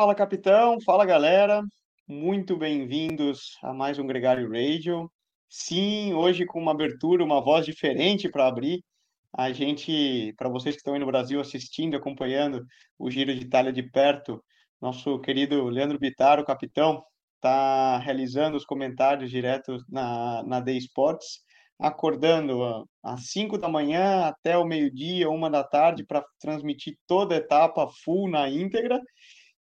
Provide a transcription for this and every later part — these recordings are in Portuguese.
Fala, capitão. Fala, galera. Muito bem-vindos a mais um Gregário Radio. Sim, hoje com uma abertura, uma voz diferente para abrir. A gente, para vocês que estão aí no Brasil assistindo, acompanhando o Giro de Itália de perto, nosso querido Leandro Bittar, o capitão, está realizando os comentários direto na, na The Sports, acordando às 5 da manhã até o meio-dia, uma da tarde, para transmitir toda a etapa full na íntegra.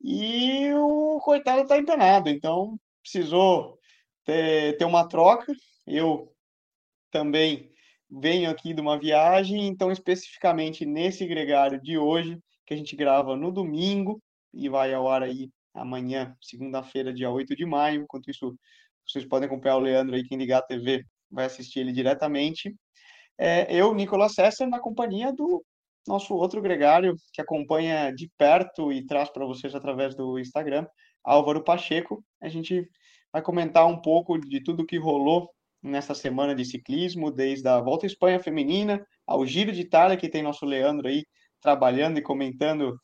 E o coitado está empenado, então precisou ter, ter uma troca. Eu também venho aqui de uma viagem, então especificamente nesse gregário de hoje, que a gente grava no domingo e vai ao ar aí amanhã, segunda-feira, dia 8 de maio. Enquanto isso, vocês podem acompanhar o Leandro aí, quem ligar a TV vai assistir ele diretamente. É, eu, Nicolas César, na companhia do nosso outro gregário, que acompanha de perto e traz para vocês através do Instagram, Álvaro Pacheco. A gente vai comentar um pouco de tudo que rolou nessa semana de ciclismo, desde a Volta à Espanha Feminina ao Giro de Itália, que tem nosso Leandro aí trabalhando e comentando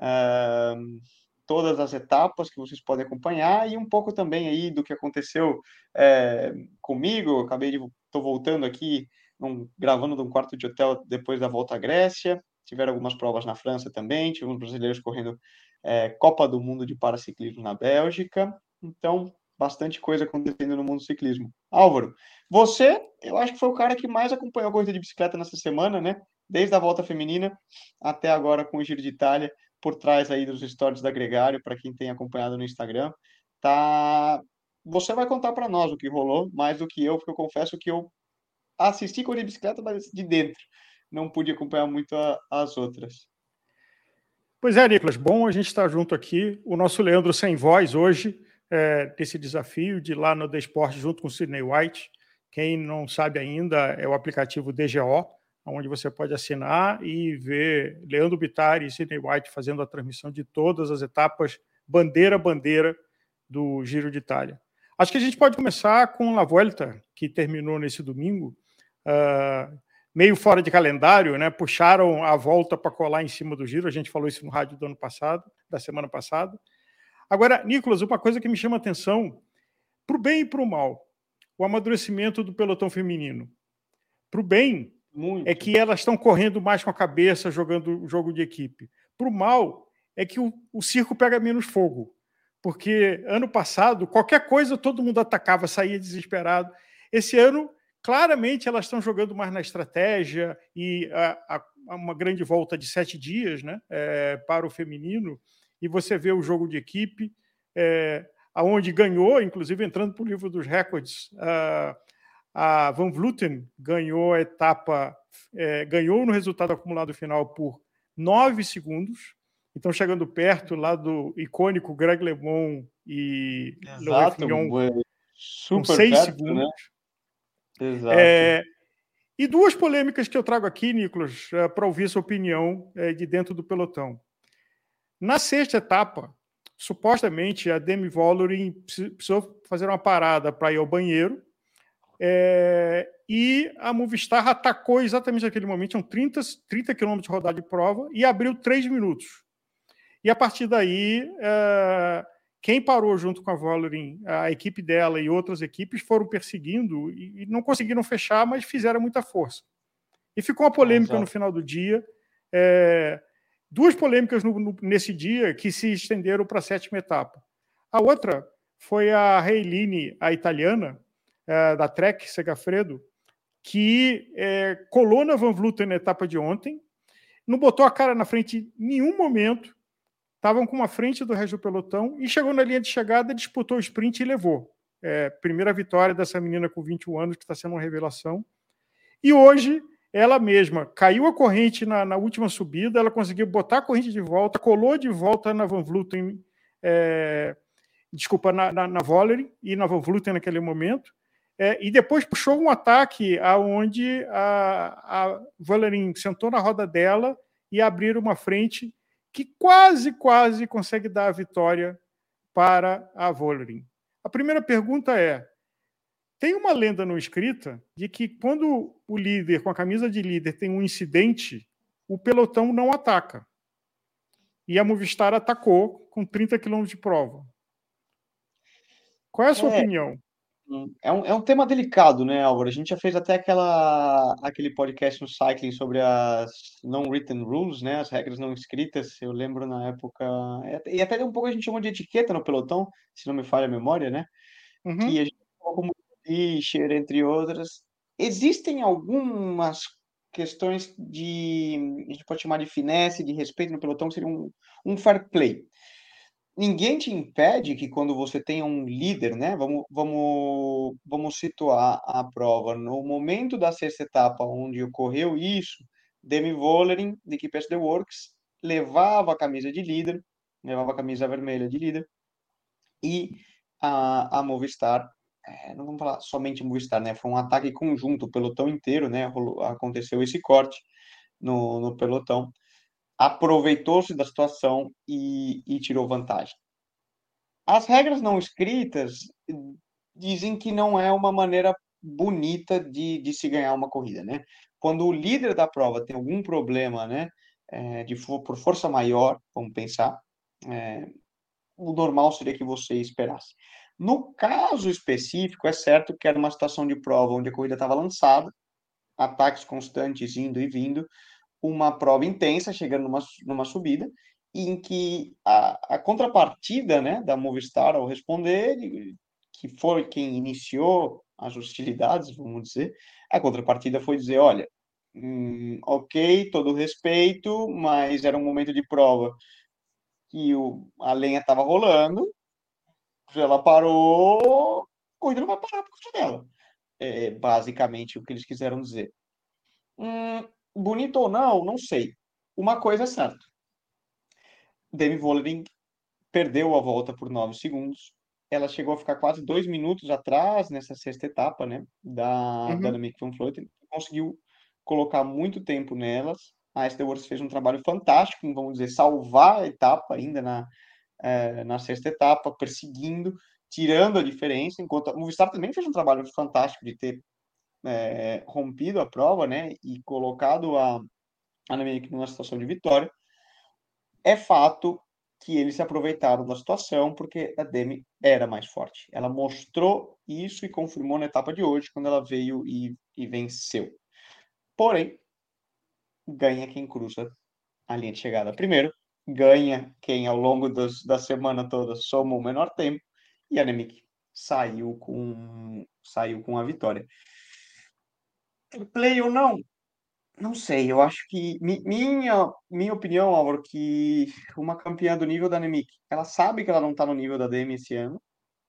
uh, todas as etapas que vocês podem acompanhar e um pouco também aí do que aconteceu é, comigo. Acabei de estou voltando aqui, num, gravando de um quarto de hotel depois da volta à Grécia. Tiveram algumas provas na França também. Tivemos brasileiros correndo é, Copa do Mundo de paraciclismo na Bélgica. Então, bastante coisa acontecendo no mundo do ciclismo. Álvaro, você, eu acho que foi o cara que mais acompanhou a corrida de bicicleta nessa semana, né? Desde a volta feminina até agora com o Giro de Itália por trás aí dos stories da Gregário, para quem tem acompanhado no Instagram, tá você vai contar para nós o que rolou, mais do que eu, porque eu confesso que eu assisti corrida de bicicleta, mas de dentro. Não pude acompanhar muito a, as outras. Pois é, Nicolas, bom a gente estar junto aqui. O nosso Leandro sem voz hoje, é, desse desafio de ir lá no The junto com o Sidney White. Quem não sabe ainda, é o aplicativo DGO, onde você pode assinar e ver Leandro Bittar e Sidney White fazendo a transmissão de todas as etapas, bandeira a bandeira, do Giro de Itália. Acho que a gente pode começar com a Volta, que terminou nesse domingo, uh, meio fora de calendário, né? Puxaram a volta para colar em cima do Giro. A gente falou isso no rádio do ano passado, da semana passada. Agora, Nicolas, uma coisa que me chama atenção, para o bem e para o mal, o amadurecimento do pelotão feminino. Para o bem, muito. é que elas estão correndo mais com a cabeça, jogando jogo de equipe. Para o mal, é que o, o circo pega menos fogo. Porque ano passado, qualquer coisa, todo mundo atacava, saía desesperado. Esse ano, claramente, elas estão jogando mais na estratégia e a, a, uma grande volta de sete dias né, é, para o feminino. E você vê o jogo de equipe, é, aonde ganhou, inclusive entrando para o livro dos recordes. Uh, a Van Vluten ganhou a etapa, é, ganhou no resultado acumulado final por nove segundos. Então, chegando perto lá do icônico Greg LeMond e Exato, Fignon, com seis perto, segundos. Né? Exato. É, e duas polêmicas que eu trago aqui, Nicolas, é, para ouvir sua opinião é, de dentro do pelotão. Na sexta etapa, supostamente a Demi Vollering precisou fazer uma parada para ir ao banheiro é, e a Movistar atacou exatamente naquele momento, tinham 30, 30 quilômetros de rodada de prova e abriu 3 minutos. E a partir daí, é, quem parou junto com a Vollering, a equipe dela e outras equipes foram perseguindo e, e não conseguiram fechar, mas fizeram muita força. E ficou uma polêmica no final do dia. É, duas polêmicas no, no, nesse dia que se estenderam para a sétima etapa. A outra foi a Reiline, a italiana, é, da Trek Segafredo, que é, colou na Van Vluten na etapa de ontem, não botou a cara na frente em nenhum momento, estavam com uma frente do resto do pelotão e chegou na linha de chegada, disputou o sprint e levou. É, primeira vitória dessa menina com 21 anos, que está sendo uma revelação. E hoje, ela mesma caiu a corrente na, na, última subida, ela conseguiu botar a corrente de volta, colou de volta na Van Vluten, é, desculpa, na, na, na e na Van Vluten naquele momento, é, e depois puxou um ataque aonde a, a Valerin sentou na roda dela e abriu uma frente que quase, quase consegue dar a vitória para a Valerin. A primeira pergunta é: tem uma lenda não escrita de que quando o líder, com a camisa de líder, tem um incidente, o pelotão não ataca. e a Movistar atacou com 30 quilômetros de prova. Qual é a sua é, opinião? É um, é um tema delicado, né, Álvaro? A gente já fez até aquela, aquele podcast no Cycling sobre as non-written rules, né, as regras não escritas. Eu lembro na época, e até um pouco a gente chamou de etiqueta no pelotão, se não me falha a memória, né? Uhum. Que a gente como Fischer, entre outras. Existem algumas questões de, a gente pode chamar de finesse, de respeito no pelotão, que seria um, um fair play ninguém te impede que quando você tenha um líder, né? Vamos, vamos, vamos situar a prova no momento da sexta etapa onde ocorreu isso, Demi Vollering, de equipe SD Works, levava a camisa de líder, levava a camisa vermelha de líder, e a, a Movistar, é, não vamos falar somente Movistar, né? Foi um ataque conjunto, o pelotão inteiro, né? Aconteceu esse corte no, no pelotão aproveitou-se da situação e, e tirou vantagem. As regras não escritas dizem que não é uma maneira bonita de, de se ganhar uma corrida, né? Quando o líder da prova tem algum problema, né, é, de por força maior, vamos pensar, é, o normal seria que você esperasse. No caso específico, é certo que era uma situação de prova onde a corrida estava lançada, ataques constantes indo e vindo, uma prova intensa, chegando numa, numa subida, em que a, a contrapartida né, da Movistar ao responder, que foi quem iniciou as hostilidades, vamos dizer, a contrapartida foi dizer, olha, hum, ok, todo respeito, mas era um momento de prova que o, a lenha estava rolando, ela parou, a corrida não vai parar por causa dela. É basicamente o que eles quiseram dizer. Hum, bonito ou não, não sei. Uma coisa é certa. Demi Vollering perdeu a volta por 9 segundos. Ela chegou a ficar quase dois minutos atrás nessa sexta etapa, né? Da, uhum. da Annemiek van Vleuten. Conseguiu colocar muito tempo nelas. A Esther fez um trabalho fantástico vamos dizer, salvar a etapa ainda na, é, na sexta etapa, perseguindo, tirando a diferença, enquanto a Movistar também fez um trabalho fantástico de ter é, rompido a prova, né, e colocado a Annemiek numa situação de vitória, é fato que eles se aproveitaram da situação porque a Demi era mais forte. Ela mostrou isso e confirmou na etapa de hoje, quando ela veio e, e venceu. Porém, ganha quem cruza a linha de chegada primeiro, ganha quem ao longo dos, da semana toda soma o menor tempo, e a Nemik saiu com, saiu com a vitória play ou não? Não sei, eu acho que minha minha opinião, Álvaro, que uma campeã do nível da Nemik, ela sabe que ela não está no nível da Demi esse ano,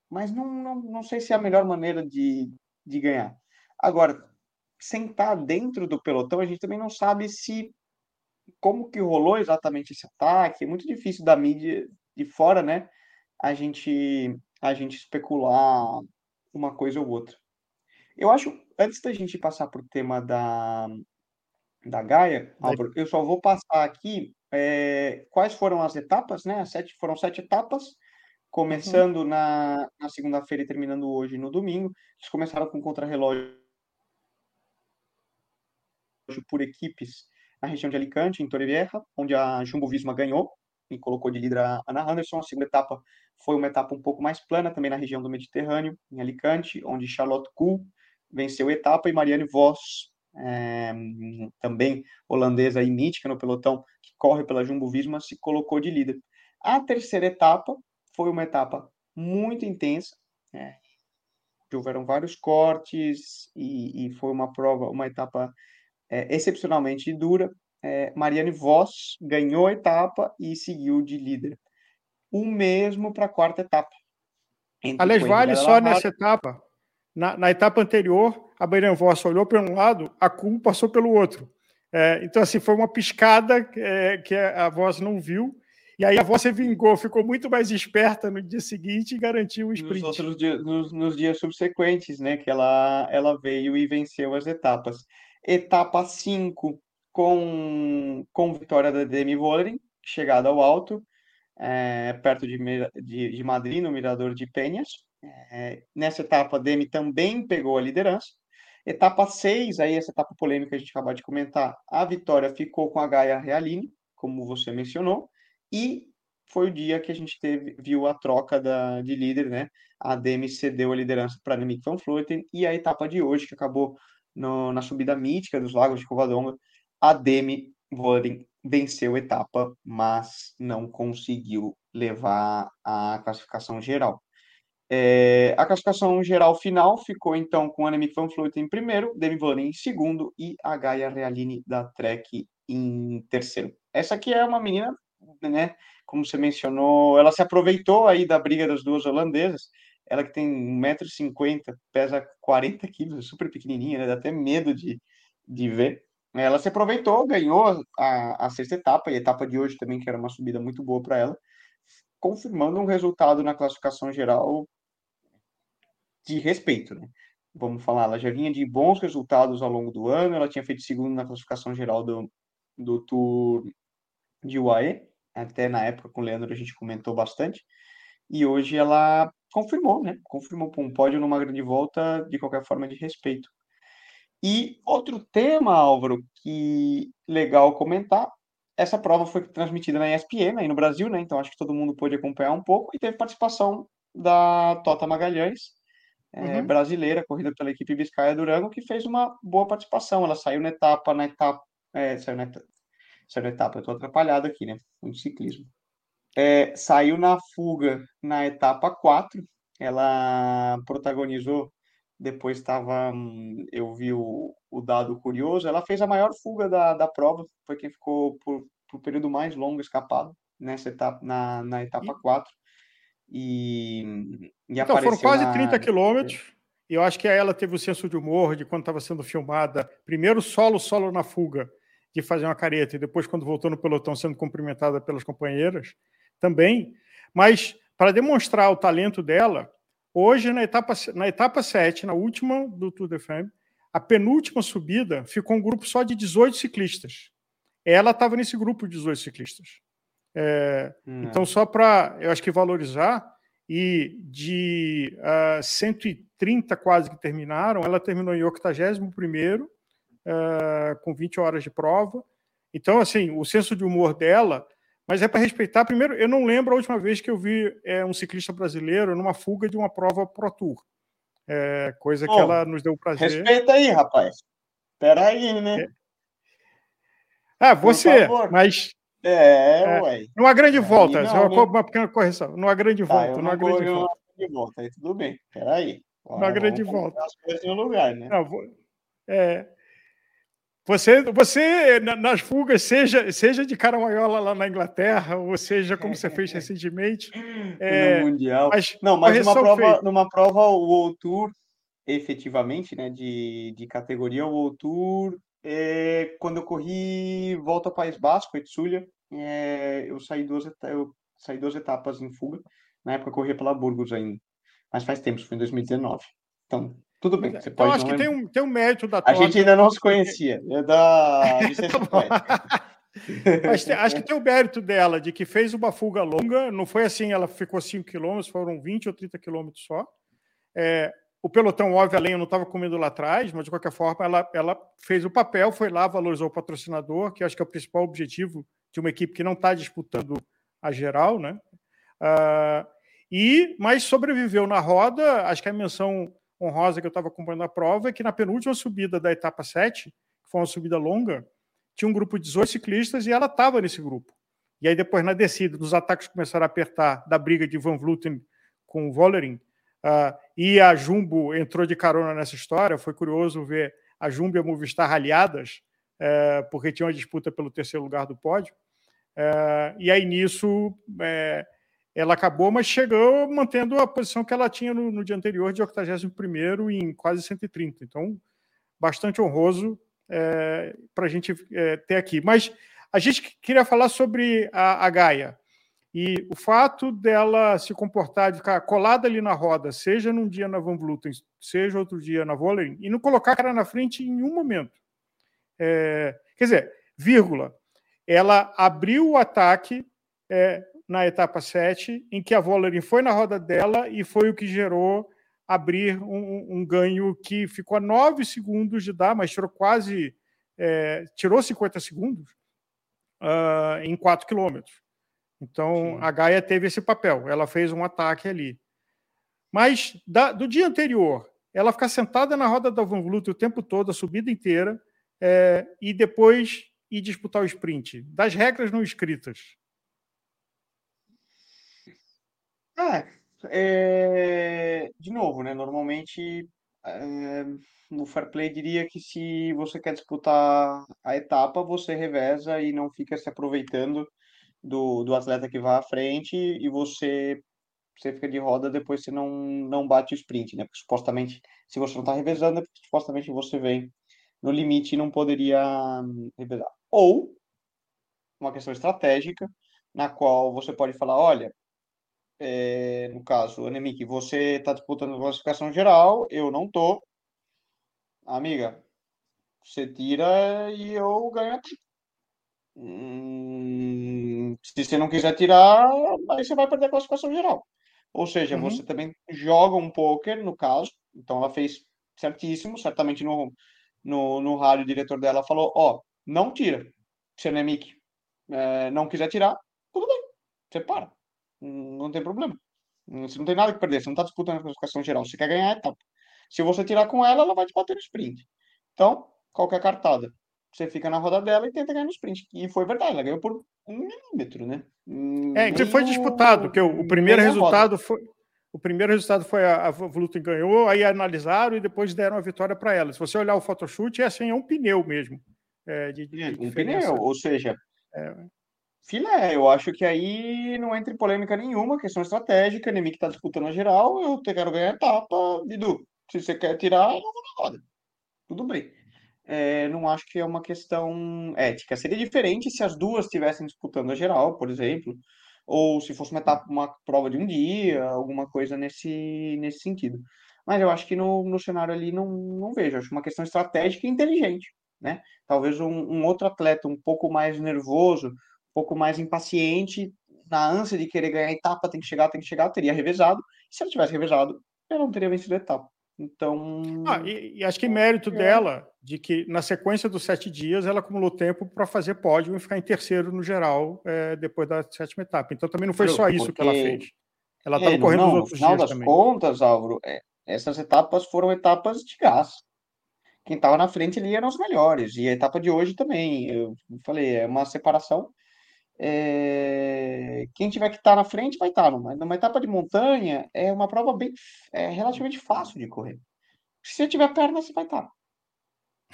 mas não, não, não sei se é a melhor maneira de, de ganhar. Agora, sentar dentro do pelotão, a gente também não sabe se como que rolou exatamente esse ataque. É muito difícil da mídia de fora, né? A gente a gente especular uma coisa ou outra. Eu acho, antes da gente passar para o tema da, da Gaia, Álvaro, eu só vou passar aqui é, quais foram as etapas, né? As sete, foram sete etapas, começando uhum. na, na segunda-feira e terminando hoje no domingo. Eles começaram com contrarrelógio por equipes na região de Alicante, em Torrevieja, onde a Jumbo Visma ganhou e colocou de líder a Ana Anderson. A segunda etapa foi uma etapa um pouco mais plana, também na região do Mediterrâneo, em Alicante, onde Charlotte Kuhl venceu a etapa, e Marianne Vos, é, também holandesa e mítica no pelotão, que corre pela Jumbo-Visma, se colocou de líder. A terceira etapa foi uma etapa muito intensa, é, houveram vários cortes e, e, foi uma prova, uma etapa é, excepcionalmente dura. É, Marianne Voss ganhou a etapa e seguiu de líder. O mesmo para a quarta etapa. Aliás, vale só nessa etapa na, na etapa anterior, a Bayern Voss olhou para um lado, a Kuhn passou pelo outro. É, então, assim, foi uma piscada é, que a Voss não viu. E aí a Voss se vingou, ficou muito mais esperta no dia seguinte e garantiu o sprint. Nos, outros dias, nos, nos dias subsequentes, né, que ela, ela veio e venceu as etapas. Etapa 5, com, com vitória da Demi Vollering, chegada ao alto, é, perto de, de, de Madrid, no Mirador de Penhas. É, nessa etapa, a Demi também pegou a liderança. Etapa 6, aí essa etapa polêmica a gente acabou de comentar, a vitória ficou com a Gaia Realini, como você mencionou, e foi o dia que a gente teve, viu a troca da, de líder, né? A Demi cedeu a liderança para a Annemiek van Vleuten e a etapa de hoje, que acabou no, na subida mítica dos Lagos de Covadonga, a Demi venceu a etapa, mas não conseguiu levar a classificação geral. É, a classificação geral final ficou então com Annemiek van Vleuten em primeiro, Demi Vollering em segundo e a Gaia Realini da Trek em terceiro. Essa aqui é uma menina, né, como você mencionou, ela se aproveitou aí da briga das duas holandesas, ela que tem 1,50m, pesa 40 quilos, super pequenininha, né, dá até medo de, de ver. Ela se aproveitou, ganhou a, a sexta etapa, e a etapa de hoje também, que era uma subida muito boa para ela, confirmando um resultado na classificação geral de respeito, né? Vamos falar, ela já vinha de bons resultados ao longo do ano, ela tinha feito segundo na classificação geral do, do Tour de UAE, até na época com o Leandro a gente comentou bastante, e hoje ela confirmou, né? Confirmou para um pódio numa grande volta, de qualquer forma, de respeito. E outro tema, Álvaro, que legal comentar, essa prova foi transmitida na ESPN, aí no Brasil, né? Então acho que todo mundo pôde acompanhar um pouco, e teve participação da Tota Magalhães, é, uhum. brasileira, corrida pela equipe Biscaia Durango, que fez uma boa participação. Ela saiu na etapa, na etapa, é, saiu na etapa, saiu na etapa, eu estou atrapalhado aqui, né? No ciclismo. É, saiu na fuga na etapa 4, ela protagonizou, depois estava, eu vi o, o, dado curioso, ela fez a maior fuga da, da prova, foi quem ficou por, por período mais longo escapado nessa etapa, na, na etapa 4. E, e então, foram quase na... 30 quilômetros. E eu acho que ela teve o senso de humor de quando estava sendo filmada, primeiro solo, solo na fuga, de fazer uma careta, e depois, quando voltou no pelotão, sendo cumprimentada pelas companheiras, também. Mas, para demonstrar o talento dela, hoje, na etapa, na etapa 7, na última do Tour de Femme, a penúltima subida ficou um grupo só de 18 ciclistas. Ela estava nesse grupo de 18 ciclistas. É, hum. Então, só para, eu acho que valorizar, e de uh, ah, 130 quase que terminaram, ela terminou em 81 uh, ah, com 20 horas de prova. Então, assim, o senso de humor dela, mas é para respeitar. Primeiro, eu não lembro a última vez que eu vi é, um ciclista brasileiro numa fuga de uma prova Pro Tour. É, coisa que ela nos deu prazer. Respeita aí, rapaz. Espera aí, né? É. Ah, você, mas é, é, ué. Numa grande volta, não, uma, né? uma pequena correção. Numa grande tá, volta, numa grande volta. Grande volta, aí tudo bem. Peraí. Numa grande volta. As coisas no lugar, né? Não, é, você, você, nas fugas, seja, seja de Caramanhola lá na Inglaterra, ou seja, como você fez recentemente. É, no Mundial. Mas, não, mas numa prova, numa prova, o World Tour, efetivamente, né, de, de categoria, o World Tour, é, quando eu corri volta ao País Basco, Etsulia, é, eu, saí duas, eu saí duas etapas em fuga. Na época eu corria pela Burgos ainda. Mas faz tempo, foi em 2019. Então, tudo bem. Você então, pode acho que tem um, tem um mérito da A gente ainda não se conhecia. É da Mas tem, acho que tem o mérito dela, de que fez uma fuga longa, não foi assim, ela ficou 5 quilômetros, foram 20 ou 30 quilômetros só. É, o pelotão, óbvio, a lenha não estava comendo lá atrás, mas de qualquer forma ela, ela fez o papel, foi lá, valorizou o patrocinador, que acho que é o principal objetivo de uma equipe que não está disputando a geral, né? Uh, e, mas sobreviveu na roda, acho que a menção honrosa que eu estava acompanhando a prova é que na penúltima subida da etapa 7, que foi uma subida longa, tinha um grupo de 18 ciclistas e ela estava nesse grupo. E aí depois na descida, os ataques começaram a apertar da briga de Van Vleuten com o Vollering, Uh, e a Jumbo entrou de carona nessa história. Foi curioso ver a Jumbo e a Movistar aliadas, uh, porque tinha uma disputa pelo terceiro lugar do pódio. Uh, e aí nisso é, ela acabou, mas chegou mantendo a posição que ela tinha no, no dia anterior, de 81 em quase 130. Então, bastante honroso para a gente ter aqui. Mas a gente queria falar sobre a, a Gaia. E o fato dela se comportar, de ficar colada ali na roda, seja num dia na Van Vluten, seja outro dia na Vollering, e não colocar a cara na frente em nenhum momento. É, quer dizer, vírgula, ela abriu o ataque é, na etapa 7, em que a Vollering foi na roda dela e foi o que gerou abrir um, um ganho que ficou a 9 segundos de dar, mas tirou quase, é, tirou 50 segundos uh, em 4 quilômetros. Então, Sim. a Gaia teve esse papel, ela fez um ataque ali. Mas da, do dia anterior, ela ficar sentada na roda da Van Vluet o tempo todo, a subida inteira, é, e depois ir disputar o sprint, das regras não escritas. Ah, é, de novo, né? Normalmente é, no fair play diria que se você quer disputar a etapa, você reveza e não fica se aproveitando do, do atleta que vai à frente e você você fica de roda, depois você não, não bate o sprint, né? Porque supostamente, se você não está revezando, é porque supostamente você vem no limite e não poderia hum, revezar. Ou uma questão estratégica, na qual você pode falar, olha, é, no caso, Anemic, você está disputando a classificação geral, eu não tô. Amiga, você tira e eu ganho. Hum, se você não quiser tirar, aí você vai perder a classificação geral. Ou seja, uhum. você também joga um poker, no caso. Então ela fez certíssimo, certamente no, no, no rádio o diretor dela falou, ó, oh, não tira. Se a Nemic é, não quiser tirar, tudo bem, você para não tem problema. Você não tem nada que perder, você não está disputando a classificação geral, você quer ganhar a etapa. Se você tirar com ela, ela vai te bater no sprint. Então, qualquer cartada, você fica na roda dela e tenta ganhar no sprint. E foi verdade, ela ganhou por um milímetro, né? É, que foi disputado, porque o, o primeiro resultado foi. O primeiro resultado foi a, a Vlutin ganhou, aí analisaram e depois deram a vitória para ela. Se você olhar o Photoshop, é assim, é um pneu mesmo. É, de, de um pneu, ou seja, é filé. Eu acho que aí não entra em polêmica nenhuma, questão estratégica. Nemi que tá disputando a geral, eu quero ganhar a etapa. Bidu, se você quer tirar, eu vou na roda. Tudo bem. É, não acho que é uma questão ética. Seria diferente se as duas estivessem disputando a geral, por exemplo, ou se fosse uma etapa, uma prova de um dia, alguma coisa nesse, nesse sentido. Mas eu acho que no, no cenário ali não, não vejo. Acho uma questão estratégica e inteligente. Né? Talvez um, um outro atleta um pouco mais nervoso, pouco mais impaciente, na ânsia de querer ganhar etapa, tem que chegar, tem que chegar, teria revezado. Se ela tivesse revezado, ela não teria vencido a etapa. Então. Ah, e, e, acho que mérito é. dela, de que na sequência dos sete dias ela acumulou tempo para fazer pódio e ficar em terceiro no geral é, depois da sétima etapa. Então também não foi só isso que ela fez. Ela estava é, correndo não, os outros dias. No final das também. contas, Álvaro, é, essas etapas foram etapas de gás. Quem estava na frente ali eram os melhores. E a etapa de hoje também. Eu falei, é uma separação é, quem tiver que estar tá na frente vai estar. Tá numa, etapa de montanha é uma prova bem é, relativamente fácil de correr. Se você tiver perna, você vai estar. Tá.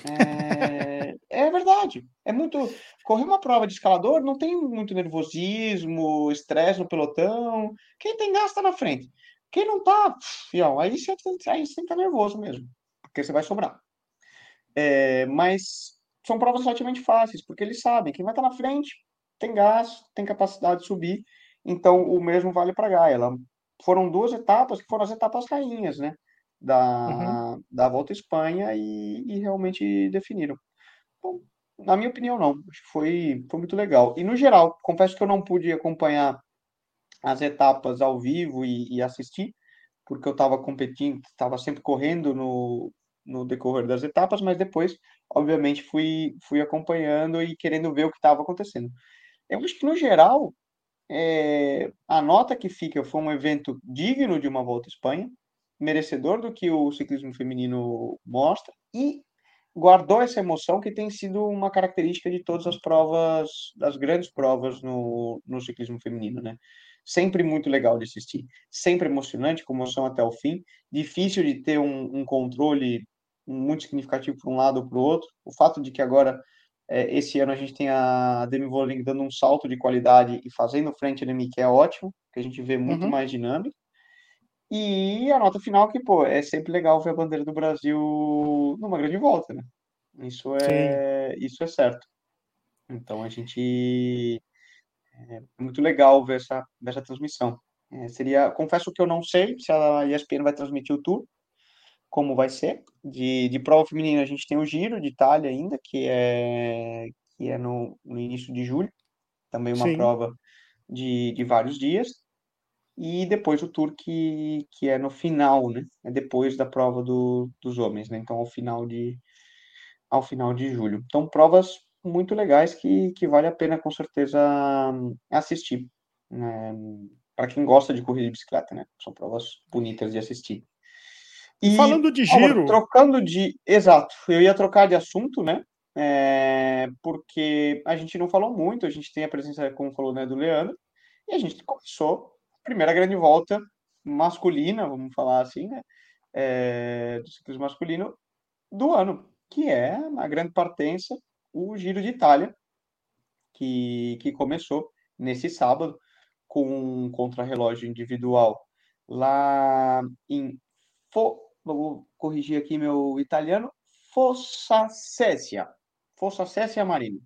É, é, verdade. É muito. Correr uma prova de escalador não tem muito nervosismo, estresse no pelotão. Quem tem gás está na frente. Quem não tá, fião, aí você, aí você estar nervoso mesmo, porque você vai sobrar. É, mas são provas relativamente fáceis, porque eles sabem quem vai estar na frente tem gás, tem capacidade de subir, então o mesmo vale para a Gaia. Ela, foram duas etapas que foram as etapas rainhas, né? Da, uhum. da Volta à Espanha e, e realmente definiram. Bom, na minha opinião, não. Acho que foi, foi muito legal. E no geral, confesso que eu não pude acompanhar as etapas ao vivo e, e assistir, porque eu estava competindo, estava sempre correndo no, no decorrer das etapas, mas depois, obviamente, fui, fui acompanhando e querendo ver o que estava acontecendo. Eu acho que, no geral, é, a nota que fica foi um evento digno de uma volta à Espanha, merecedor do que o ciclismo feminino mostra e guardou essa emoção que tem sido uma característica de todas as provas, das grandes provas no, no ciclismo feminino, né? Sempre muito legal de assistir, sempre emocionante, comoção até o fim, difícil de ter um, um controle muito significativo para um lado ou para o outro. O fato de que agora é, esse ano a gente tem a Demi Vollering dando um salto de qualidade e fazendo frente a Demi, que é ótimo, que a gente vê muito uhum. mais dinâmico. E a nota final que, pô, é sempre legal ver a bandeira do Brasil numa grande volta, né? Isso é, isso é certo. Então a gente é muito legal ver essa, ver essa transmissão. É, seria, confesso que eu não sei se a ESPN vai transmitir o tour, como vai ser. De, de prova feminina, a gente tem o Giro de Itália ainda, que é, que é no, no início de julho, também uma Sim. prova de, de vários dias. E depois o Tour, que, que é no final, né? É depois da prova do, dos homens, né? Então, ao final de, ao final de julho. Então, provas muito legais que, que vale a pena, com certeza, assistir. né, para quem gosta de corrida de bicicleta, né? São provas bonitas de assistir. E, Falando de giro. trocando de. Exato, eu ia trocar de assunto, né? É, porque a gente não falou muito, a gente tem a presença, como falou, né, do Leandro, e a gente começou a primeira grande volta masculina, vamos falar assim, né? É, do ciclismo masculino do ano, que é a grande partença, o Giro de Itália, que, que começou nesse sábado com um contrarrelógio individual lá em Fo, vou corrigir aqui meu italiano, Fossa Cessia. Fossa Cessia Marino.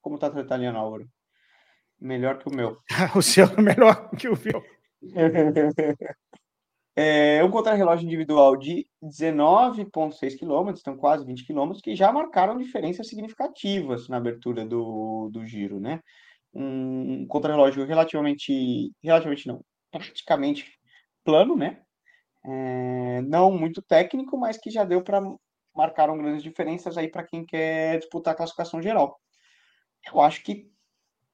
Como está o italiano, Auro? Melhor que o meu. o seu é melhor que o meu. é um contrarrelógio individual de 19,6 km, então quase 20 km, que já marcaram diferenças significativas na abertura do, do giro, né? Um contrarrelógio relativamente, relativamente não, praticamente plano, né? É, não muito técnico, mas que já deu para marcar grandes diferenças aí para quem quer disputar a classificação geral. Eu acho que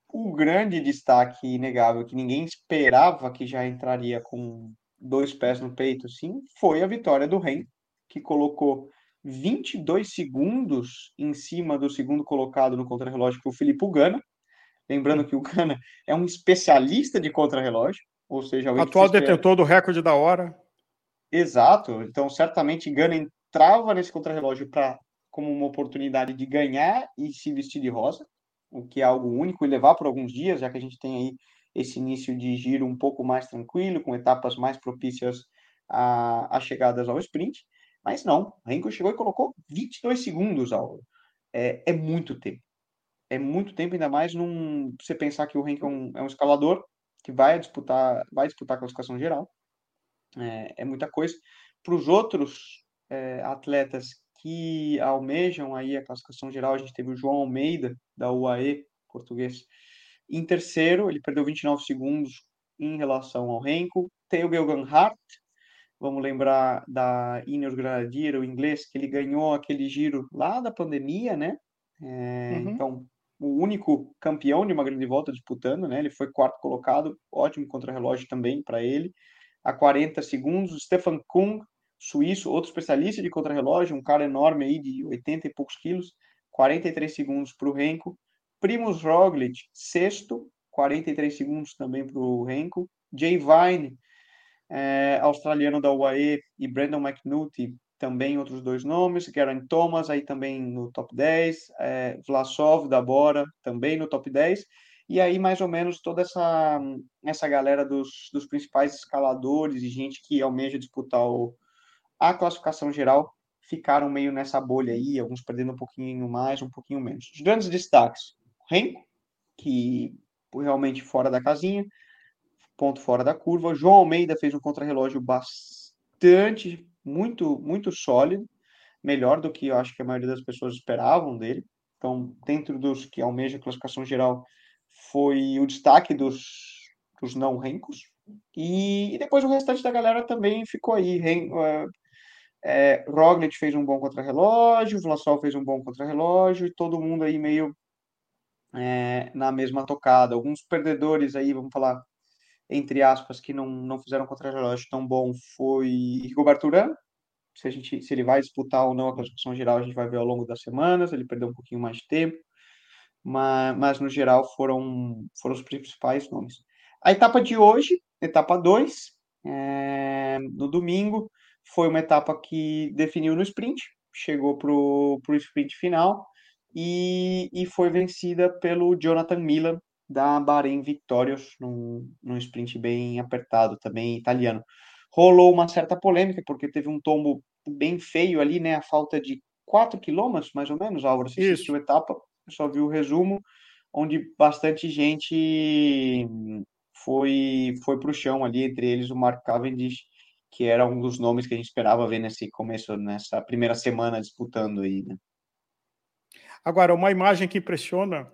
o grande destaque inegável que ninguém esperava que já entraria com dois pés no peito, sim, foi a vitória do Ren, que colocou 22 segundos em cima do segundo colocado no contrarrelógio, que é o Filipe Gana. Lembrando que o Gana é um especialista de contrarrelógio, ou seja, o atual detentor do recorde da hora. Exato. Então, certamente Gana entrava nesse contrarrelógio para como uma oportunidade de ganhar e se vestir de rosa, o que é algo único e levar por alguns dias, já que a gente tem aí esse início de giro um pouco mais tranquilo, com etapas mais propícias a, a chegadas ao sprint. Mas não, Renko chegou e colocou 22 segundos ao. É, é muito tempo. É muito tempo, ainda mais num. Você pensar que o Renko é um, é um escalador que vai disputar, vai disputar a classificação geral. É, é muita coisa. Para os outros é, atletas que almejam aí a classificação geral, a gente teve o João Almeida, da UAE, português, em terceiro, ele perdeu 29 segundos em relação ao Renko. Tem o Gelgan Hart, vamos lembrar da Ineos Grenadier, o inglês, que ele ganhou aquele giro lá da pandemia, né? É, uhum. Então, o único campeão de uma grande volta disputando, né? Ele foi quarto colocado, ótimo contra-relógio também para ele. A 40 segundos, Stefan Kung, suíço, outro especialista de contra-relógio, um cara enorme aí de 80 e poucos quilos, 43 segundos para o Renko. Primus Roglic, sexto, 43 segundos também para o Renko. Jay Vine, é, australiano da UAE, e Brandon McNulty, também outros dois nomes. Geraint Thomas, aí também no top 10. É, Vlasov, da Bora, também no top 10. E aí, mais ou menos, toda essa, essa galera dos, dos principais escaladores e gente que almeja disputar o, a classificação geral ficaram meio nessa bolha aí, alguns perdendo um pouquinho mais, um pouquinho menos. Os grandes destaques, Renko, que realmente fora da casinha, ponto fora da curva. João Almeida fez um contrarrelógio bastante, muito, muito sólido, melhor do que eu acho que a maioria das pessoas esperavam dele. Então, dentro dos que almeja a classificação geral, foi o destaque dos, dos não rencos. E, e, depois o restante da galera também ficou aí. Ren, é, é, Roglic fez um bom contrarrelógio, Vlasov fez um bom contrarrelógio, e todo mundo aí meio é, na mesma tocada. Alguns perdedores aí, vamos falar, entre aspas, que não, não fizeram contrarrelógio tão bom foi Rigoberto Urán. Se, a gente, se ele vai disputar ou não a classificação geral, a gente vai ver ao longo das semanas. Ele perdeu um pouquinho mais de tempo, mas, mas no geral foram, foram os principais nomes. A etapa de hoje, etapa 2, é, no domingo, foi uma etapa que definiu no sprint, chegou para o sprint final e, e foi vencida pelo Jonathan Milan, da Bahrein Victorious, num, num sprint bem apertado, também italiano. Rolou uma certa polêmica, porque teve um tombo bem feio ali, né? A falta de 4 quilômetros, mais ou menos, Álvaro, você assistiu a etapa, eu só vi o resumo, onde bastante gente foi, foi para o chão ali, entre eles o Mark Cavendish, que era um dos nomes que a gente esperava ver nesse começo, nessa primeira semana disputando aí, né? Agora, uma imagem que impressiona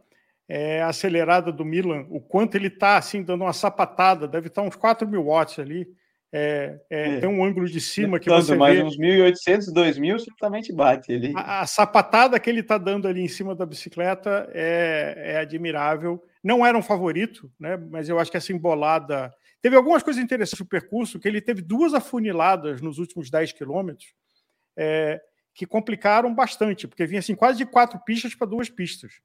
é a acelerada do Milan, o quanto ele está assim, dando uma sapatada, deve estar uns 4 mil watts ali. É, é, é. Tem um ângulo de cima que Tanto, você mais vê. uns 1.800, 2.000 certamente bate ali. A, a sapatada que ele está dando ali em cima da bicicleta é, é admirável. não era um favorito, né? mas eu acho que essa embolada. Teve algumas coisas interessantes no percurso, que ele teve duas afuniladas nos últimos 10 quilômetros, é, que complicaram bastante, porque vinha assim, quase de quatro pistas para duas pistas.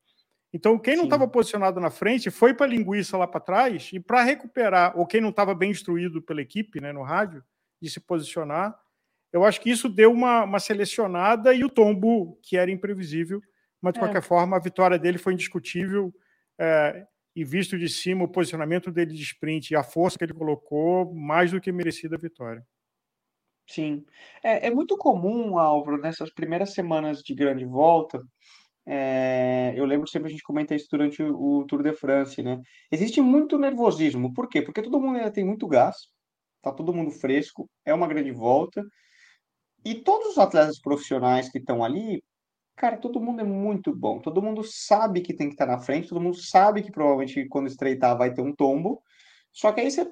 Então, quem não estava posicionado na frente foi para a linguiça lá para trás, e para recuperar, ou quem não estava bem instruído pela equipe né, no rádio, de se posicionar, eu acho que isso deu uma, uma selecionada e o tombo, que era imprevisível, mas de é. qualquer forma a vitória dele foi indiscutível. É, e visto de cima o posicionamento dele de sprint e a força que ele colocou, mais do que merecida a vitória. Sim. É, é muito comum, Álvaro, nessas primeiras semanas de grande volta, é, eu lembro sempre a gente comenta isso durante o, o Tour de France, né? Existe muito nervosismo. Por quê? Porque todo mundo ainda tem muito gás, tá todo mundo fresco, é uma grande volta. E todos os atletas profissionais que estão ali, cara, todo mundo é muito bom. Todo mundo sabe que tem que estar na frente, todo mundo sabe que provavelmente quando estreitar vai ter um tombo. Só que aí você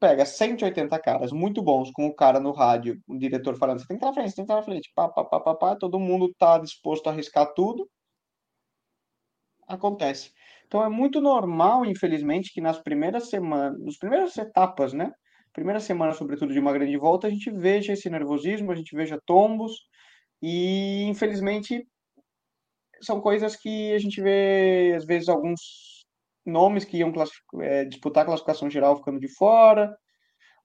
pega 180 caras muito bons com o cara no rádio, o diretor falando, você tem que estar na frente, tem que estar na frente, pá, pá, pá, pá, pá, todo mundo está disposto a arriscar tudo. Acontece. Então é muito normal, infelizmente, que nas primeiras semanas, nas primeiras etapas, né? primeira semana, sobretudo, de uma grande volta, a gente veja esse nervosismo, a gente veja tombos, e infelizmente são coisas que a gente vê, às vezes, alguns nomes que iam é, disputar a classificação geral ficando de fora,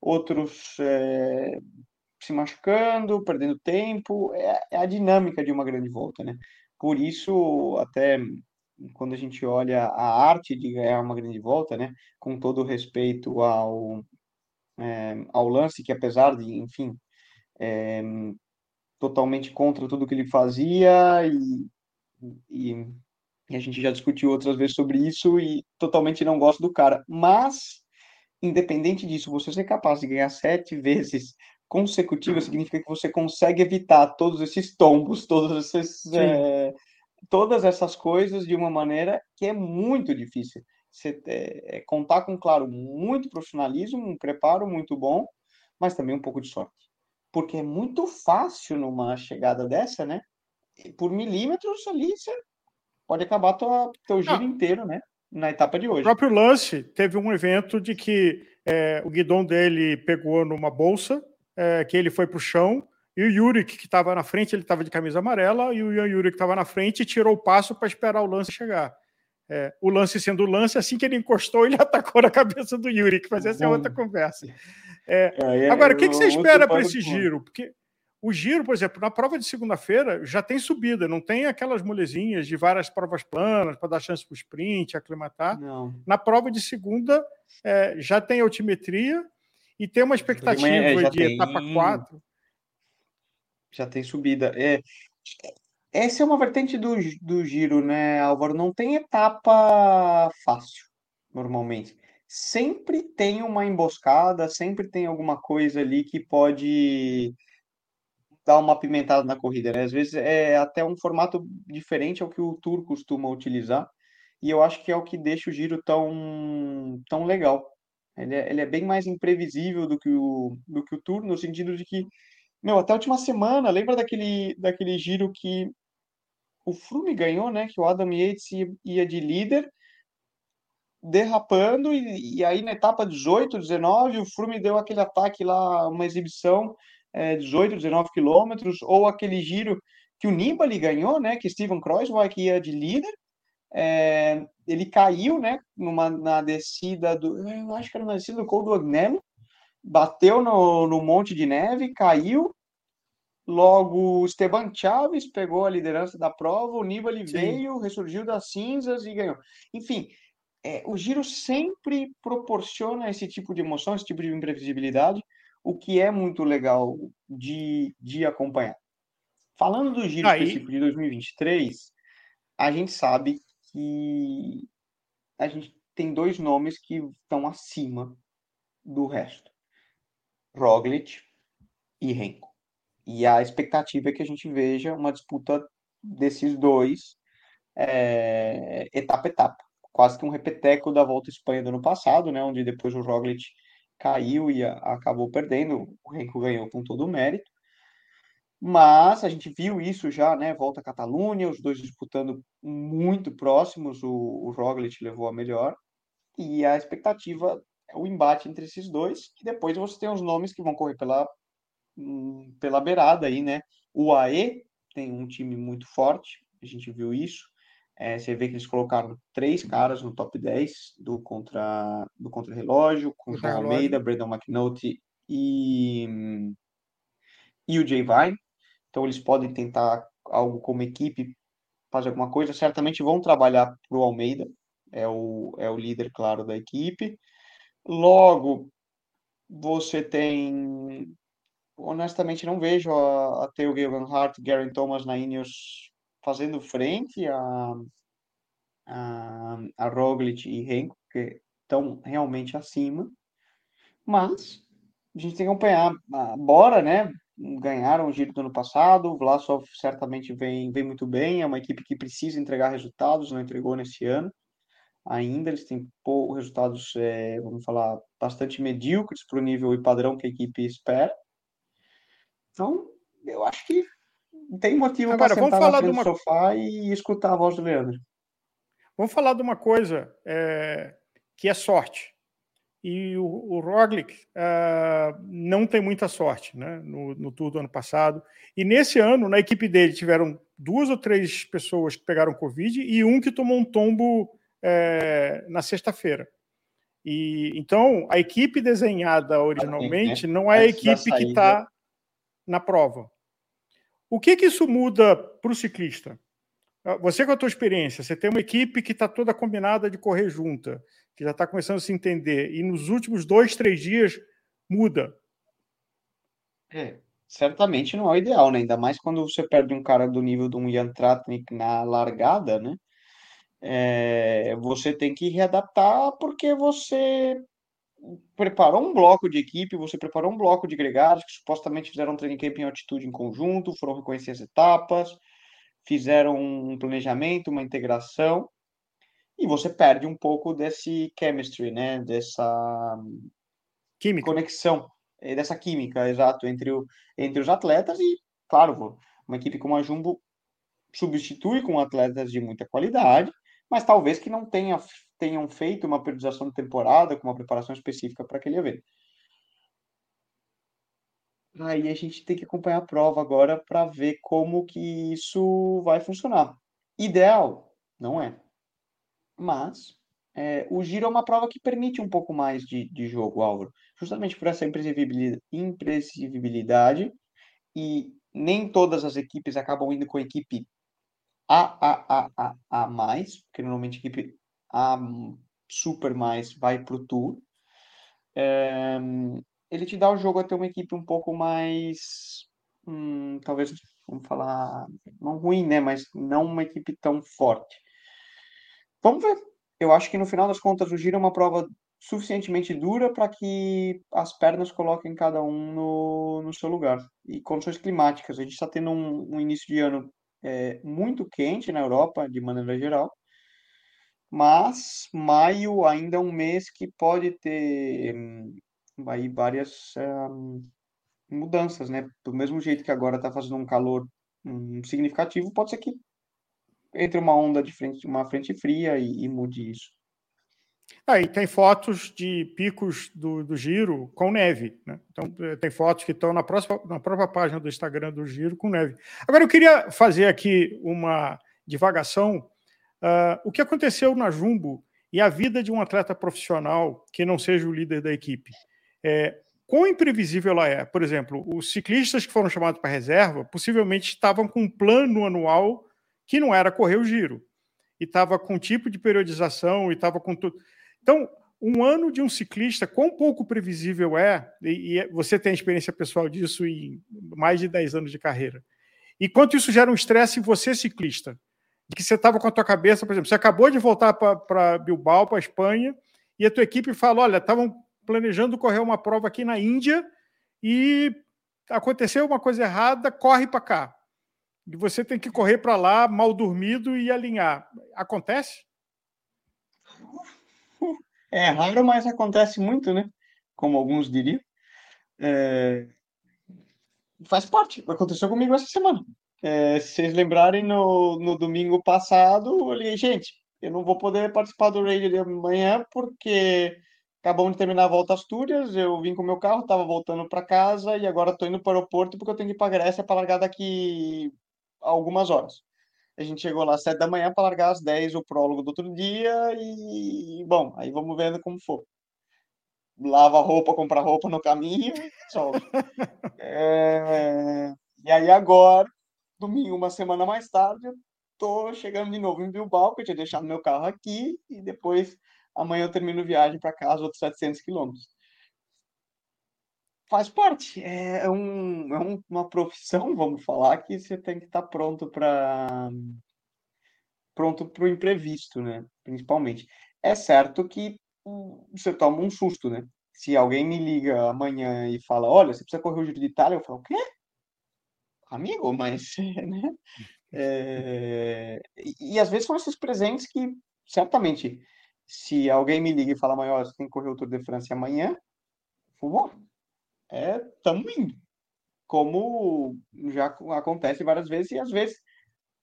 outros é, se machucando, perdendo tempo, é, é, a dinâmica de uma grande volta, né? Por isso, até quando a gente olha a arte de ganhar uma grande volta, né, com todo respeito ao, é, ao lance, que apesar de, enfim, é, totalmente contra tudo que ele fazia e, e, e, a gente já discutiu outras vezes sobre isso e totalmente não gosto do cara. Mas, independente disso, você ser capaz de ganhar sete vezes consecutivas significa que você consegue evitar todos esses tombos, todos esses, é, todas essas coisas de uma maneira que é muito difícil. Você é, é, contar com, claro, muito profissionalismo, um preparo muito bom, mas também um pouco de sorte. Porque é muito fácil numa chegada dessa, né? Por milímetros ali, você pode acabar tua, teu giro ah, inteiro, né? Na etapa de hoje. O próprio lance teve um evento de que é, o guidão dele pegou numa bolsa, é, que ele foi para o chão, e o Yuri, que estava na frente, ele estava de camisa amarela, e o Ian Yuri, que estava na frente, tirou o passo para esperar o lance chegar. É, o lance sendo o lance, assim que ele encostou, ele atacou na cabeça do Yuri, que fazia essa outra conversa. É, é, agora, o que, que você espera para esse giro? Porque o giro, por exemplo, na prova de segunda-feira já tem subida, não tem aquelas molezinhas de várias provas planas para dar chance para o sprint, aclimatar. Não. Na prova de segunda é, já tem altimetria e tem uma expectativa é, de tem... etapa 4. Já tem subida. É, essa é uma vertente do, do giro, né, Álvaro? Não tem etapa fácil, normalmente. Sempre tem uma emboscada, sempre tem alguma coisa ali que pode dar uma apimentada na corrida, né? Às vezes é até um formato diferente ao que o Tour costuma utilizar, e eu acho que é o que deixa o giro tão, tão legal. Ele é, ele é bem mais imprevisível do que, o, do que o Tour, no sentido de que, meu, até a última semana, lembra daquele, daquele giro que o Froome ganhou, né? Que o Adam Yates ia de líder, derrapando, e, e aí na etapa 18, 19, o Froome deu aquele ataque lá, uma exibição, é, 18, 19 quilômetros, ou aquele giro que o Nibali ganhou, né? Que Steven Kreuzweig ia de líder, é, ele caiu, né? Numa, na descida do, eu acho que era na descida do Col do Agnello, bateu no, no monte de neve, caiu, Logo, Esteban Chaves pegou a liderança da prova, o Nibali Sim. veio, ressurgiu das cinzas e ganhou. Enfim, é, o giro sempre proporciona esse tipo de emoção, esse tipo de imprevisibilidade, o que é muito legal de, de acompanhar. Falando do giro Aí... específico de 2023, a gente sabe que a gente tem dois nomes que estão acima do resto: Roglic e Renko. E a expectativa é que a gente veja uma disputa desses dois é, etapa a etapa. Quase que um repeteco da Volta à Espanha do ano passado, né, onde depois o Roglic caiu e acabou perdendo, o Renko ganhou com todo o mérito. Mas a gente viu isso já, né? Volta a Catalunha, os dois disputando muito próximos, o, o Roglic levou a melhor, e a expectativa é o embate entre esses dois, e depois você tem os nomes que vão correr pela, hum, pela beirada aí, né? O AE tem um time muito forte, a gente viu isso. É, você vê que eles colocaram três caras no top 10 do contra do contra-relógio, com o João Almeida, Brandon McNulty e, e o Jay Vine. Então eles podem tentar algo como equipe, fazer alguma coisa. Certamente vão trabalhar para o Almeida, é o, é o líder, claro, da equipe. Logo, você tem. Honestamente, não vejo a, a Theo Hart, Garen Thomas na Ineos fazendo frente a, a, a Roglic e Renko, que estão realmente acima. Mas a gente tem que acompanhar. Bora, né? ganharam o giro do ano passado. O Vlasov certamente vem, vem muito bem. É uma equipe que precisa entregar resultados, não entregou nesse ano ainda. Eles têm resultados, é, vamos falar, bastante medíocres para o nível e padrão que a equipe espera. Então, eu acho que tem motivo para sentar falar na uma... do sofá e escutar a voz do Leandro. Vamos falar de uma coisa é, que é sorte e o, o Roglic uh, não tem muita sorte né, no, no Tour do ano passado. E nesse ano, na equipe dele, tiveram duas ou três pessoas que pegaram Covid e um que tomou um tombo é, na sexta-feira. E Então, a equipe desenhada originalmente né? não é a equipe que está na prova. O que, que isso muda para o ciclista? Ah, você com a tua experiência, você tem uma equipe que está toda combinada de correr junta, que já está começando a se entender, e nos últimos dois, três dias muda. É, certamente não é o ideal, né? Ainda mais quando você perde um cara do nível de um Jan Tratnik na largada, né? É, você tem que readaptar porque você preparou um bloco de equipe, você preparou um bloco de gregários que supostamente fizeram um training camp em altitude em conjunto, foram reconhecer as etapas, fizeram um planejamento, uma integração, e você perde um pouco desse chemistry, né? Dessa química. conexão, eh, dessa química, exato, entre, o, entre os atletas e, claro, uma equipe como a Jumbo substitui com atletas de muita qualidade, mas talvez que não tenha, tenham feito uma periodização de temporada com uma preparação específica para aquele evento. Aí a gente tem que acompanhar a prova agora para ver como que isso vai funcionar. Ideal, não é. Mas é, o giro é uma prova que permite um pouco mais de, de jogo, Álvaro. Justamente por essa imprevisibilidade, e nem todas as equipes acabam indo com a equipe A, A, A, A, A mais, porque normalmente a equipe A super mais vai para o Tour. Ele te dá o jogo a ter uma equipe um pouco mais, hum, talvez, vamos falar, não ruim, né? Mas não uma equipe tão forte. Vamos ver. Eu acho que no final das contas o Giro é uma prova suficientemente dura para que as pernas coloquem cada um no, no seu lugar. E condições climáticas. A gente está tendo um, um, início de ano é, muito quente na Europa, de maneira geral. Mas maio ainda é um mês que pode ter hum, aí várias um, mudanças, né? Do mesmo jeito que agora está fazendo um calor um, significativo, pode ser que entre uma onda de frente, uma frente fria e, e mude isso. Aí ah, tem fotos de picos do, do giro com neve. Né? Então, eh, tem fotos que estão na, próxima, na própria página do Instagram do giro com neve. Agora, eu queria fazer aqui uma divagação. Uh, o que aconteceu na Jumbo e a vida de um atleta profissional que não seja o líder da equipe? É, quão imprevisível ela é? Por exemplo, os ciclistas que foram chamados para reserva possivelmente estavam com um plano anual que não era correr o giro, e estava com tipo de periodização, e estava com tudo. Então, um ano de um ciclista, quão pouco previsível é, e, e você tem experiência pessoal disso em mais de 10 anos de carreira, e quanto isso gera um estresse em você, ciclista, que você estava com a tua cabeça, por exemplo, você acabou de voltar para Bilbao, para Espanha, e a tua equipe fala, olha, estavam planejando correr uma prova aqui na Índia e aconteceu uma coisa errada, corre para cá. E você tem que correr para lá mal dormido e alinhar. Acontece? É raro, mas acontece muito, né? Como alguns diriam. É... faz parte, aconteceu comigo essa semana. É, se vocês lembrarem, no, no domingo passado, eu liguei, gente, eu não vou poder participar do raid de amanhã porque acabamos de terminar a volta a Astúrias, eu vim com o meu carro, estava voltando para casa e agora estou indo para o aeroporto porque eu tenho que ir para Grécia para largar daqui algumas horas. A gente chegou lá às sete da manhã para largar às dez o prólogo do outro dia e, bom, aí vamos vendo como for. Lava roupa, compra roupa no caminho, é... E aí agora, domingo, uma semana mais tarde, eu tô chegando de novo em Bilbao, que eu tinha deixado meu carro aqui, e depois amanhã eu termino viagem para casa, outros 700 quilômetros faz parte. É, é, um, é um, uma profissão, vamos falar, que você tem que estar tá pronto para pronto para o imprevisto, né? Principalmente. É certo que você toma um susto, né? Se alguém me liga amanhã e fala, olha, você precisa correr o Giro de Itália, eu falo, o quê? Amigo, mas, né? É... E, e, às vezes são esses presentes que, certamente, se alguém me liga e fala, amanhã, você tem que correr o Tour de França amanhã, é, estamos indo. Como já acontece várias vezes, e às vezes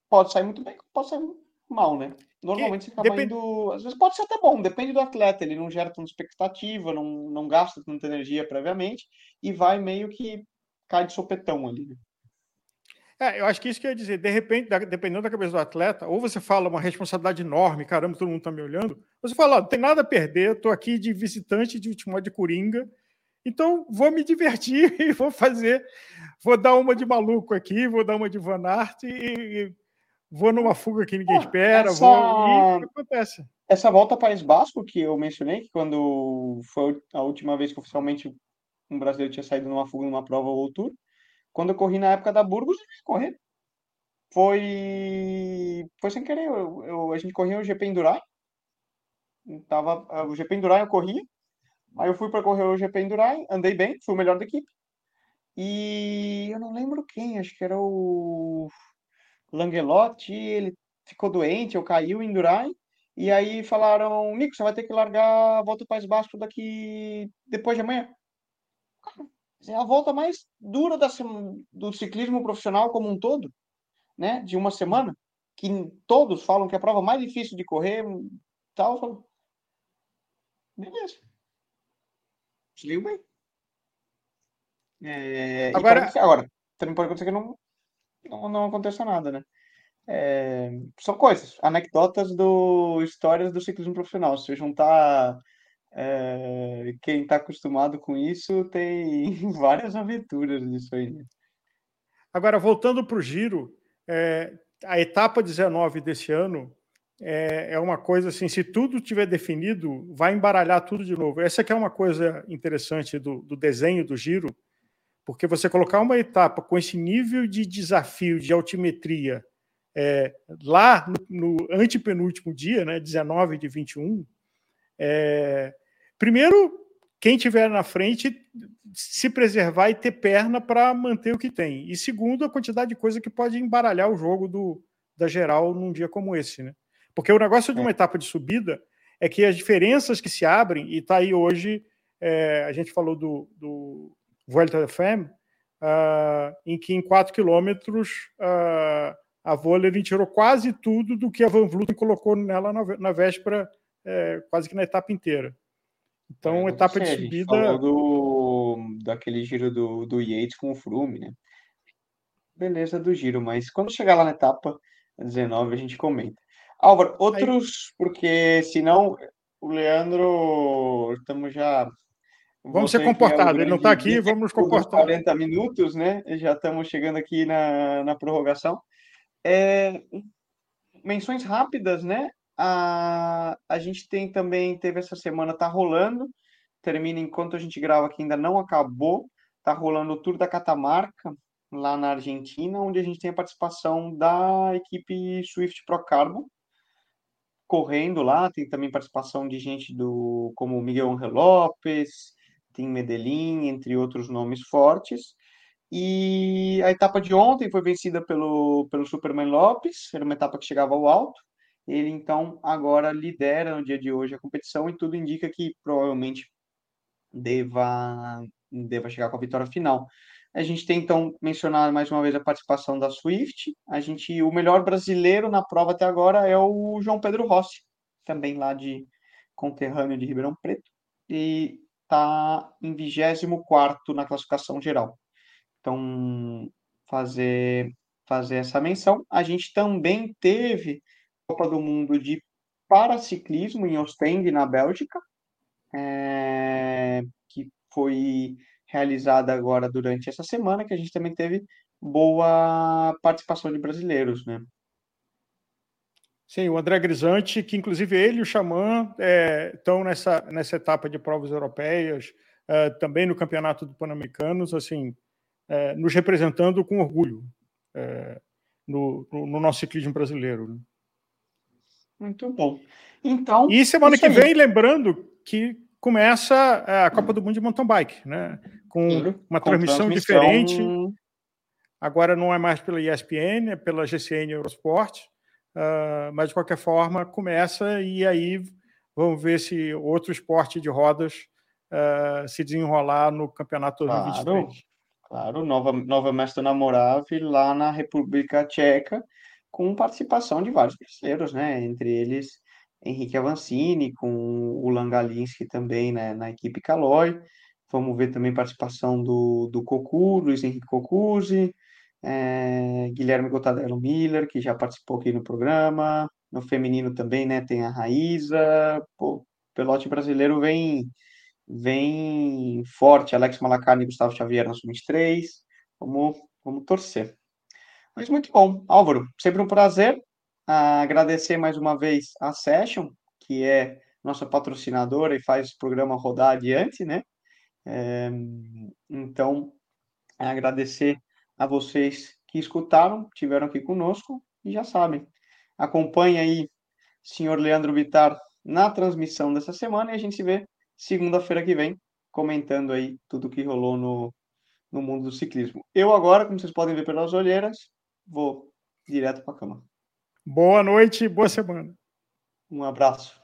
pode sair muito bem, pode sair mal, né? Normalmente você acaba depend... indo. Às vezes pode ser até bom, depende do atleta, ele não gera tanta expectativa, não, não gasta tanta energia previamente, e vai meio que cai de sopetão ali, né? É, eu acho que isso quer dizer, de repente, dependendo da cabeça do atleta, ou você fala uma responsabilidade enorme, caramba, todo mundo está me olhando, ou você fala, não tem nada a perder, estou aqui de visitante de último de Coringa, então, vou me divertir e vou fazer, vou dar uma de maluco aqui, vou dar uma de Van Aert e, vou numa fuga que ninguém espera, essa... vou e acontece. Essa volta ao País Basco que eu mencionei, que quando foi a última vez que oficialmente um brasileiro tinha saído numa fuga numa prova ou tour, quando eu corri na época da Burgos, eu correr. Foi foi sem querer, eu, eu, a gente corria o GP Endurai. Tava, o GP Endurai eu corria, Aí eu fui para correr o GP Endurai, andei bem, fui o melhor da equipe. E eu não lembro quem, acho que era o Langelotti, ele ficou doente, eu caí o Endurai. E aí falaram, Nico, você vai ter que largar a volta do País Basco daqui depois de amanhã. É a volta mais dura da, do ciclismo profissional como um todo, né? De uma semana, que todos falam que é a prova mais difícil de correr, tal. Beleza desligo bem. É, agora, agora, também pode acontecer que não, não, não aconteça nada, né? É, são coisas, anedotas do histórias do ciclismo profissional. Se juntar é, quem está acostumado com isso, tem várias aventuras nisso aí. Né? Agora, voltando para o giro, é, a etapa 19 desse ano é, é uma coisa assim, se tudo tiver definido, vai embaralhar tudo de novo. Essa é uma coisa interessante do, do desenho do giro, porque você colocar uma etapa com esse nível de desafio de altimetria é, lá no, no, antepenúltimo dia, né, 19 de 21, é, primeiro, quem tiver na frente se preservar e ter perna para manter o que tem. E segundo, a quantidade de coisa que pode embaralhar o jogo do, da geral num dia como esse, né? Porque o negócio de uma é. etapa de subida é que as diferenças que se abrem, e está aí hoje, é, a gente falou do, do Vuelta FM, uh, em que em 4 quilômetros uh, a Vollering tirou quase tudo do que a Van Vluten colocou nela na, na véspera, é, quase que na etapa inteira. Então, é, etapa sei, de subida. falou do, daquele giro do, do Yates com o Froome, né? Beleza do giro, mas quando chegar lá na etapa 19 a gente comenta. Álvaro, outros, Aí... porque senão o Leandro, estamos já. Vamos ser comportados, é ele não está aqui, vamos nos comportar. 40 minutos, né? Já estamos chegando aqui na, na prorrogação. É, menções rápidas, né? A, a gente tem também, teve essa semana, tá rolando, termina enquanto a gente grava aqui, ainda não acabou, tá rolando o Tour da Catamarca, lá na Argentina, onde a gente tem a participação da equipe Swift Pro Carbon, correndo lá, tem também participação de gente do como Miguel Angel Lopes, tem Medellín, entre outros nomes fortes. E a etapa de ontem foi vencida pelo, pelo Superman Lopes, era uma etapa que chegava ao alto. Ele então agora lidera no dia de hoje a competição e tudo indica que provavelmente deva, deva chegar com a vitória final. A gente tem então mencionar mais uma vez a participação da Swift. A gente, o melhor brasileiro na prova até agora é o João Pedro Rossi, também lá de conterrâneo de Ribeirão Preto, e está em 24 na classificação geral. Então, fazer fazer essa menção. A gente também teve Copa do Mundo de paraciclismo em Ostende, na Bélgica, é, que foi realizada agora durante essa semana, que a gente também teve boa participação de brasileiros, né? Sim, o André Grisante, que inclusive ele e o Xamã é, estão nessa, nessa etapa de provas europeias, é, também no Campeonato do Pan-Americanos, assim, é, nos representando com orgulho é, no, no, no, nosso ciclismo brasileiro. Né? Muito bom. Então. E semana que vem, lembrando que começa a Copa do Mundo de Mountain Bike, né? Com uma com transmissão, transmissão, diferente. Agora não é mais pela ESPN, é pela GCN Eurosport. Uh, mas de qualquer forma começa e aí vamos ver se outro esporte de rodas uh, se desenrolar no campeonato claro, 2023. Claro, nova, nova mestre Namorave lá na República Tcheca, com participação de vários brasileiros, né? Entre eles Henrique Avancini, com o Langalinski também né, na equipe Caloi. Vamos ver também participação do, do Cocu, Luiz Henrique Cocuzzi, é, Guilherme Gotadello Miller, que já participou aqui no programa. No feminino também, né? Tem a Raíza. Pô, pelote brasileiro vem, vem forte. Alex Malacarne e Gustavo Xavier na Sub-23. Vamos, vamos torcer. Mas muito bom. Álvaro, sempre um prazer agradecer mais uma vez a Session, que é nossa patrocinadora e faz o programa rodar adiante, né? É, então, agradecer a vocês que escutaram, tiveram aqui conosco e já sabem. Acompanhe aí senhor Leandro Vitar na transmissão dessa semana e a gente se vê segunda-feira que vem comentando aí tudo que rolou no, no mundo do ciclismo. Eu agora, como vocês podem ver pelas olheiras, vou direto para a cama. Boa noite e boa semana. Um abraço.